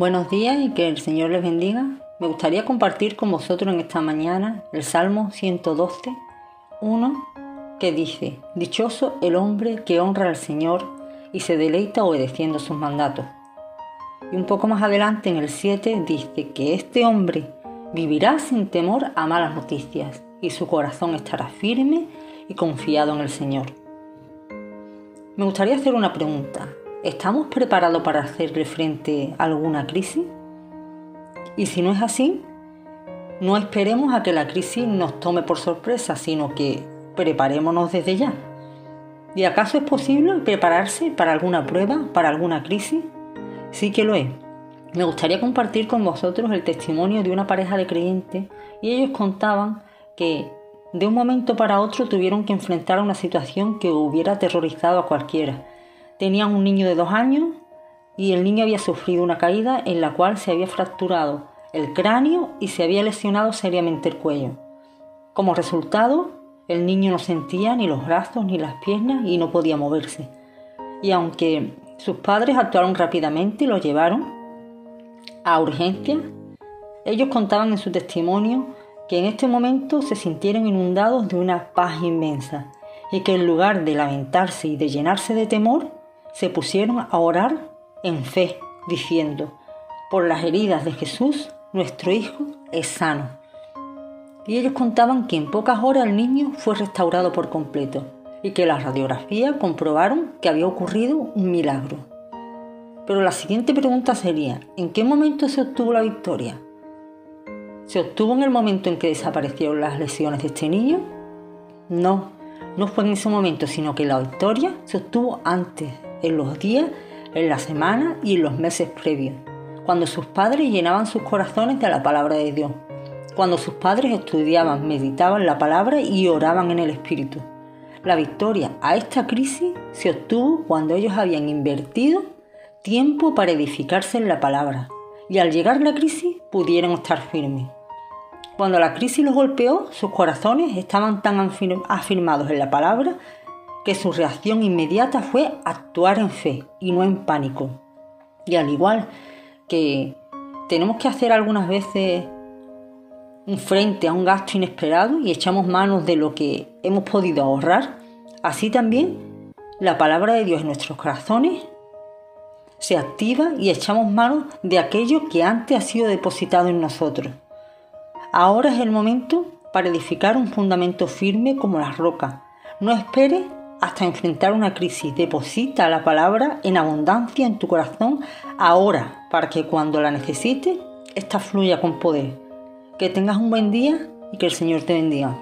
Buenos días y que el Señor les bendiga. Me gustaría compartir con vosotros en esta mañana el Salmo 112, 1, que dice, Dichoso el hombre que honra al Señor y se deleita obedeciendo sus mandatos. Y un poco más adelante en el 7 dice que este hombre vivirá sin temor a malas noticias y su corazón estará firme y confiado en el Señor. Me gustaría hacer una pregunta. ¿Estamos preparados para hacerle frente a alguna crisis? Y si no es así, no esperemos a que la crisis nos tome por sorpresa, sino que preparémonos desde ya. ¿Y acaso es posible prepararse para alguna prueba, para alguna crisis? Sí que lo es. Me gustaría compartir con vosotros el testimonio de una pareja de creyentes y ellos contaban que de un momento para otro tuvieron que enfrentar una situación que hubiera aterrorizado a cualquiera Tenían un niño de dos años y el niño había sufrido una caída en la cual se había fracturado el cráneo y se había lesionado seriamente el cuello. Como resultado, el niño no sentía ni los brazos ni las piernas y no podía moverse. Y aunque sus padres actuaron rápidamente y lo llevaron a urgencia, ellos contaban en su testimonio que en este momento se sintieron inundados de una paz inmensa y que en lugar de lamentarse y de llenarse de temor, se pusieron a orar en fe, diciendo, por las heridas de Jesús, nuestro Hijo es sano. Y ellos contaban que en pocas horas el niño fue restaurado por completo y que las radiografías comprobaron que había ocurrido un milagro. Pero la siguiente pregunta sería, ¿en qué momento se obtuvo la victoria? ¿Se obtuvo en el momento en que desaparecieron las lesiones de este niño? No, no fue en ese momento, sino que la victoria se obtuvo antes, en los días, en la semana y en los meses previos, cuando sus padres llenaban sus corazones de la palabra de Dios, cuando sus padres estudiaban, meditaban la palabra y oraban en el Espíritu. La victoria a esta crisis se obtuvo cuando ellos habían invertido tiempo para edificarse en la palabra y al llegar la crisis pudieron estar firmes. Cuando la crisis los golpeó, sus corazones estaban tan afirmados en la palabra que su reacción inmediata fue actuar en fe y no en pánico. Y al igual que tenemos que hacer algunas veces un frente a un gasto inesperado y echamos manos de lo que hemos podido ahorrar, así también la palabra de Dios en nuestros corazones se activa y echamos manos de aquello que antes ha sido depositado en nosotros. Ahora es el momento para edificar un fundamento firme como la roca. No esperes hasta enfrentar una crisis. Deposita la palabra en abundancia en tu corazón ahora, para que cuando la necesites, esta fluya con poder. Que tengas un buen día y que el Señor te bendiga.